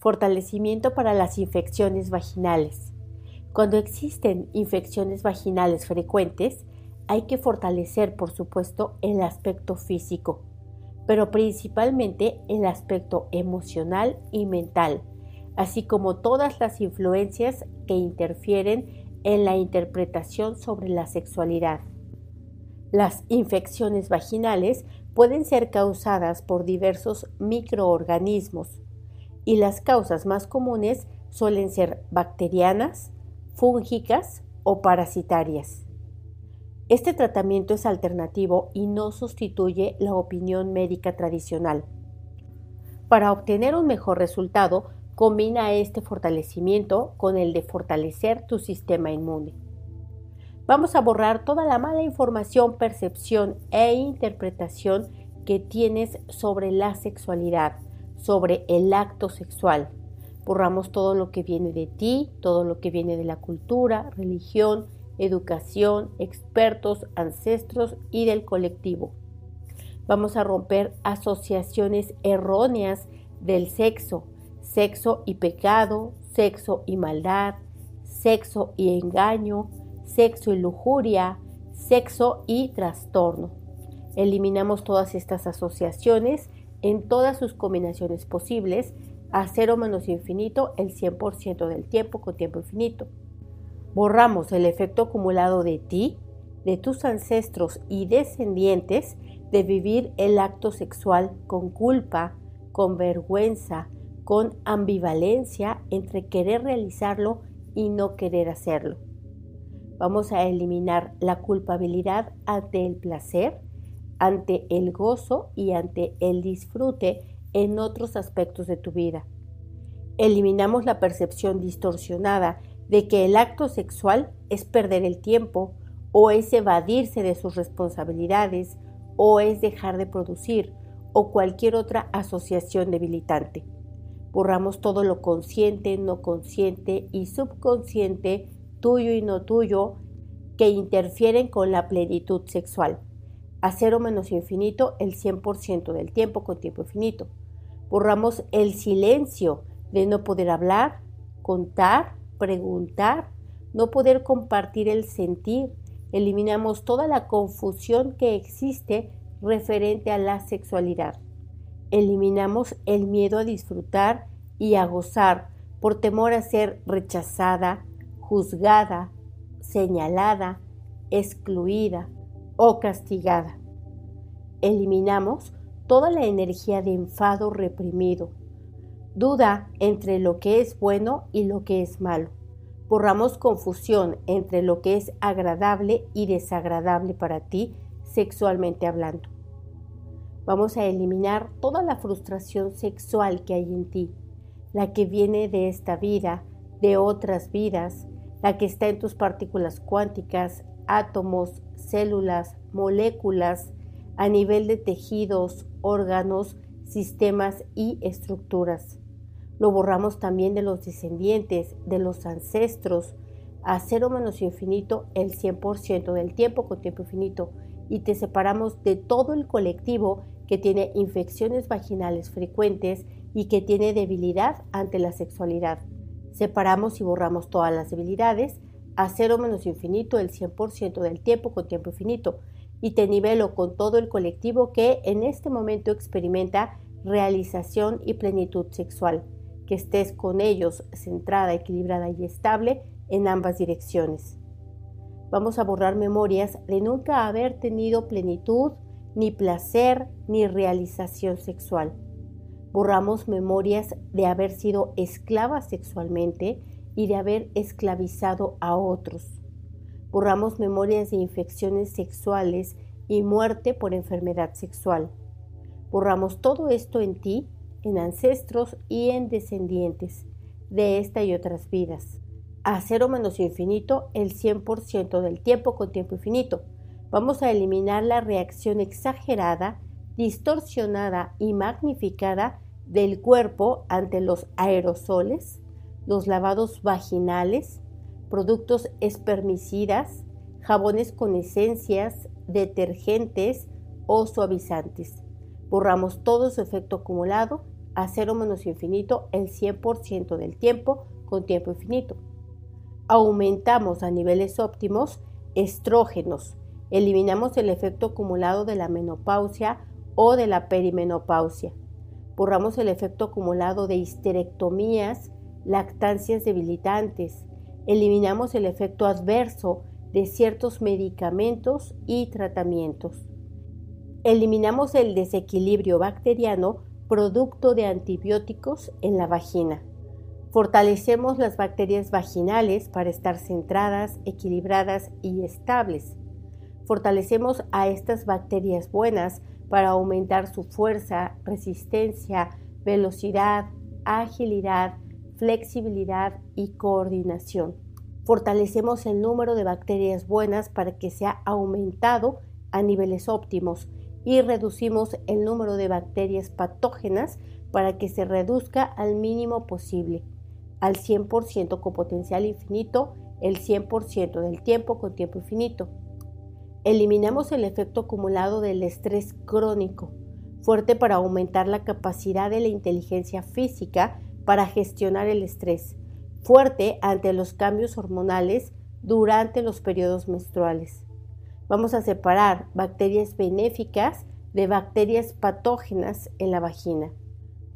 Fortalecimiento para las infecciones vaginales. Cuando existen infecciones vaginales frecuentes, hay que fortalecer, por supuesto, el aspecto físico, pero principalmente el aspecto emocional y mental, así como todas las influencias que interfieren en la interpretación sobre la sexualidad. Las infecciones vaginales pueden ser causadas por diversos microorganismos y las causas más comunes suelen ser bacterianas, fúngicas o parasitarias. Este tratamiento es alternativo y no sustituye la opinión médica tradicional. Para obtener un mejor resultado, combina este fortalecimiento con el de fortalecer tu sistema inmune. Vamos a borrar toda la mala información, percepción e interpretación que tienes sobre la sexualidad, sobre el acto sexual. Borramos todo lo que viene de ti, todo lo que viene de la cultura, religión, educación, expertos, ancestros y del colectivo. Vamos a romper asociaciones erróneas del sexo, sexo y pecado, sexo y maldad, sexo y engaño, sexo y lujuria, sexo y trastorno. Eliminamos todas estas asociaciones en todas sus combinaciones posibles a cero menos infinito el 100% del tiempo con tiempo infinito. Borramos el efecto acumulado de ti, de tus ancestros y descendientes de vivir el acto sexual con culpa, con vergüenza, con ambivalencia entre querer realizarlo y no querer hacerlo. Vamos a eliminar la culpabilidad ante el placer, ante el gozo y ante el disfrute en otros aspectos de tu vida. Eliminamos la percepción distorsionada de que el acto sexual es perder el tiempo o es evadirse de sus responsabilidades o es dejar de producir o cualquier otra asociación debilitante. Borramos todo lo consciente, no consciente y subconsciente tuyo y no tuyo que interfieren con la plenitud sexual. A cero menos infinito el 100% del tiempo con tiempo infinito. Borramos el silencio de no poder hablar, contar, preguntar, no poder compartir el sentir. Eliminamos toda la confusión que existe referente a la sexualidad. Eliminamos el miedo a disfrutar y a gozar por temor a ser rechazada, juzgada, señalada, excluida o castigada. Eliminamos toda la energía de enfado reprimido, duda entre lo que es bueno y lo que es malo. Borramos confusión entre lo que es agradable y desagradable para ti sexualmente hablando. Vamos a eliminar toda la frustración sexual que hay en ti, la que viene de esta vida, de otras vidas, la que está en tus partículas cuánticas, átomos, células, moléculas, a nivel de tejidos, órganos, sistemas y estructuras. Lo borramos también de los descendientes, de los ancestros, a cero menos infinito el 100% del tiempo con tiempo infinito y te separamos de todo el colectivo que tiene infecciones vaginales frecuentes y que tiene debilidad ante la sexualidad. Separamos y borramos todas las debilidades a cero menos infinito el 100% del tiempo con tiempo infinito. Y te nivelo con todo el colectivo que en este momento experimenta realización y plenitud sexual, que estés con ellos centrada, equilibrada y estable en ambas direcciones. Vamos a borrar memorias de nunca haber tenido plenitud, ni placer, ni realización sexual. Borramos memorias de haber sido esclava sexualmente y de haber esclavizado a otros. Borramos memorias de infecciones sexuales y muerte por enfermedad sexual. Borramos todo esto en ti, en ancestros y en descendientes de esta y otras vidas. A cero menos infinito el 100% del tiempo con tiempo infinito. Vamos a eliminar la reacción exagerada distorsionada y magnificada del cuerpo ante los aerosoles, los lavados vaginales, productos espermicidas, jabones con esencias, detergentes o suavizantes. Borramos todo su efecto acumulado a cero menos infinito el 100% del tiempo con tiempo infinito. Aumentamos a niveles óptimos estrógenos, eliminamos el efecto acumulado de la menopausia o de la perimenopausia, borramos el efecto acumulado de histerectomías, lactancias debilitantes, eliminamos el efecto adverso de ciertos medicamentos y tratamientos. Eliminamos el desequilibrio bacteriano producto de antibióticos en la vagina. Fortalecemos las bacterias vaginales para estar centradas, equilibradas y estables. Fortalecemos a estas bacterias buenas para aumentar su fuerza, resistencia, velocidad, agilidad, flexibilidad y coordinación. Fortalecemos el número de bacterias buenas para que sea aumentado a niveles óptimos y reducimos el número de bacterias patógenas para que se reduzca al mínimo posible, al 100% con potencial infinito, el 100% del tiempo con tiempo infinito. Eliminamos el efecto acumulado del estrés crónico, fuerte para aumentar la capacidad de la inteligencia física para gestionar el estrés, fuerte ante los cambios hormonales durante los periodos menstruales. Vamos a separar bacterias benéficas de bacterias patógenas en la vagina.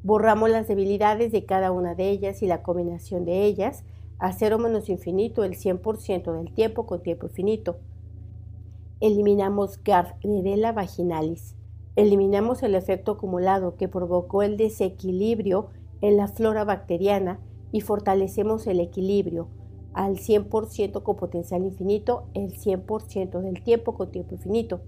Borramos las debilidades de cada una de ellas y la combinación de ellas a cero menos infinito el 100% del tiempo con tiempo infinito. Eliminamos Gardnerella vaginalis. Eliminamos el efecto acumulado que provocó el desequilibrio en la flora bacteriana y fortalecemos el equilibrio al 100% con potencial infinito el 100% del tiempo con tiempo infinito.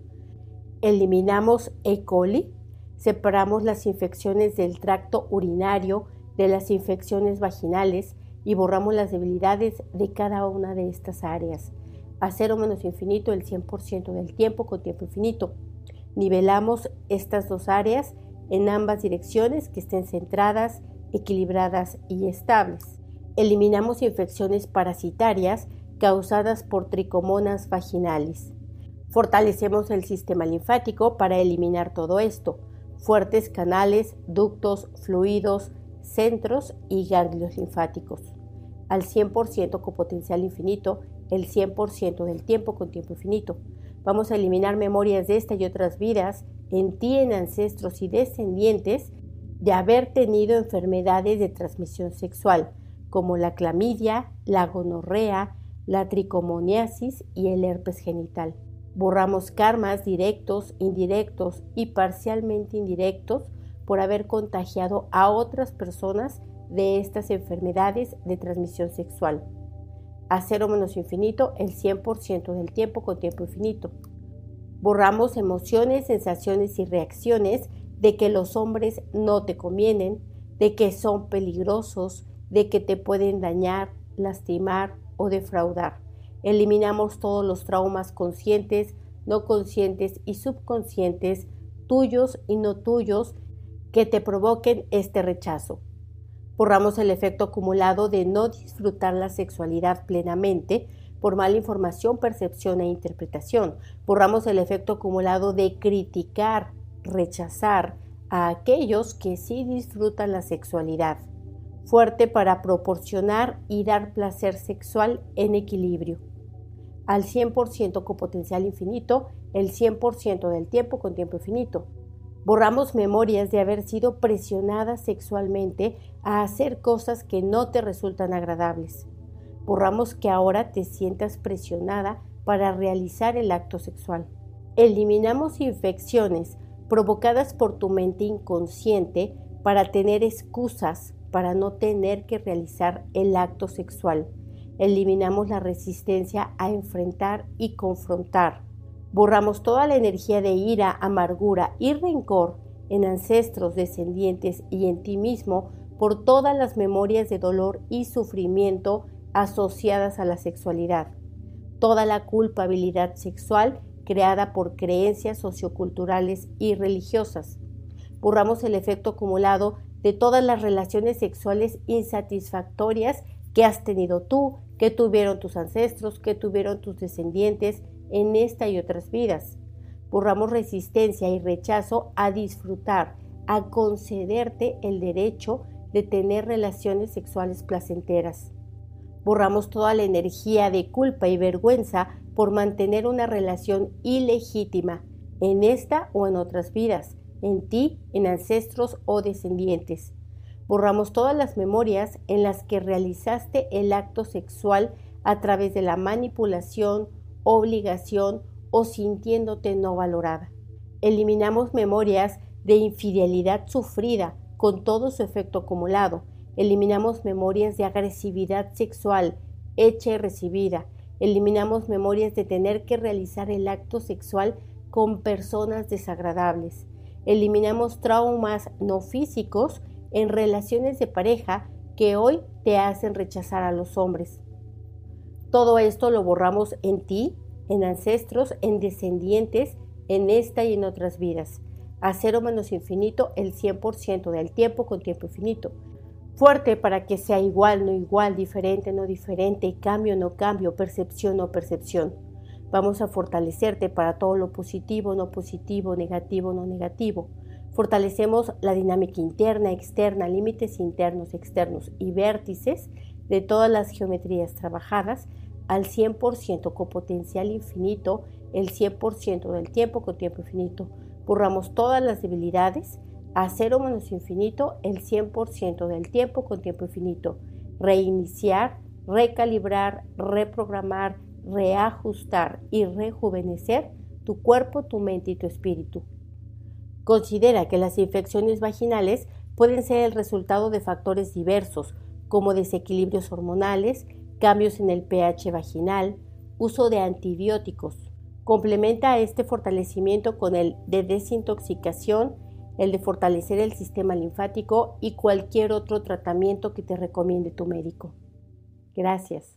Eliminamos E. coli, separamos las infecciones del tracto urinario de las infecciones vaginales y borramos las debilidades de cada una de estas áreas. A cero menos infinito el 100% del tiempo con tiempo infinito. Nivelamos estas dos áreas en ambas direcciones que estén centradas equilibradas y estables. Eliminamos infecciones parasitarias causadas por tricomonas vaginales. Fortalecemos el sistema linfático para eliminar todo esto. Fuertes canales, ductos, fluidos, centros y ganglios linfáticos. Al 100% con potencial infinito, el 100% del tiempo con tiempo infinito. Vamos a eliminar memorias de esta y otras vidas en ti, en ancestros y descendientes de haber tenido enfermedades de transmisión sexual, como la clamidia, la gonorrea, la tricomoniasis y el herpes genital. Borramos karmas directos, indirectos y parcialmente indirectos por haber contagiado a otras personas de estas enfermedades de transmisión sexual. A cero menos infinito el 100% del tiempo con tiempo infinito. Borramos emociones, sensaciones y reacciones de que los hombres no te convienen, de que son peligrosos, de que te pueden dañar, lastimar o defraudar. Eliminamos todos los traumas conscientes, no conscientes y subconscientes, tuyos y no tuyos, que te provoquen este rechazo. Borramos el efecto acumulado de no disfrutar la sexualidad plenamente por mala información, percepción e interpretación. Borramos el efecto acumulado de criticar rechazar a aquellos que sí disfrutan la sexualidad, fuerte para proporcionar y dar placer sexual en equilibrio, al 100% con potencial infinito, el 100% del tiempo con tiempo infinito. Borramos memorias de haber sido presionada sexualmente a hacer cosas que no te resultan agradables. Borramos que ahora te sientas presionada para realizar el acto sexual. Eliminamos infecciones provocadas por tu mente inconsciente para tener excusas para no tener que realizar el acto sexual. Eliminamos la resistencia a enfrentar y confrontar. Borramos toda la energía de ira, amargura y rencor en ancestros, descendientes y en ti mismo por todas las memorias de dolor y sufrimiento asociadas a la sexualidad. Toda la culpabilidad sexual creada por creencias socioculturales y religiosas. Borramos el efecto acumulado de todas las relaciones sexuales insatisfactorias que has tenido tú, que tuvieron tus ancestros, que tuvieron tus descendientes en esta y otras vidas. Borramos resistencia y rechazo a disfrutar, a concederte el derecho de tener relaciones sexuales placenteras. Borramos toda la energía de culpa y vergüenza por mantener una relación ilegítima en esta o en otras vidas, en ti, en ancestros o descendientes. Borramos todas las memorias en las que realizaste el acto sexual a través de la manipulación, obligación o sintiéndote no valorada. Eliminamos memorias de infidelidad sufrida con todo su efecto acumulado. Eliminamos memorias de agresividad sexual hecha y recibida. Eliminamos memorias de tener que realizar el acto sexual con personas desagradables. Eliminamos traumas no físicos en relaciones de pareja que hoy te hacen rechazar a los hombres. Todo esto lo borramos en ti, en ancestros, en descendientes, en esta y en otras vidas. A cero menos infinito el 100% del tiempo con tiempo infinito. Fuerte para que sea igual, no igual, diferente, no diferente, cambio, no cambio, percepción, no percepción. Vamos a fortalecerte para todo lo positivo, no positivo, negativo, no negativo. Fortalecemos la dinámica interna, externa, límites internos, externos y vértices de todas las geometrías trabajadas al 100% con potencial infinito, el 100% del tiempo con tiempo infinito. Borramos todas las debilidades a cero menos infinito, el 100% del tiempo con tiempo infinito. Reiniciar, recalibrar, reprogramar, reajustar y rejuvenecer tu cuerpo, tu mente y tu espíritu. Considera que las infecciones vaginales pueden ser el resultado de factores diversos, como desequilibrios hormonales, cambios en el pH vaginal, uso de antibióticos. Complementa este fortalecimiento con el de desintoxicación, el de fortalecer el sistema linfático y cualquier otro tratamiento que te recomiende tu médico. Gracias.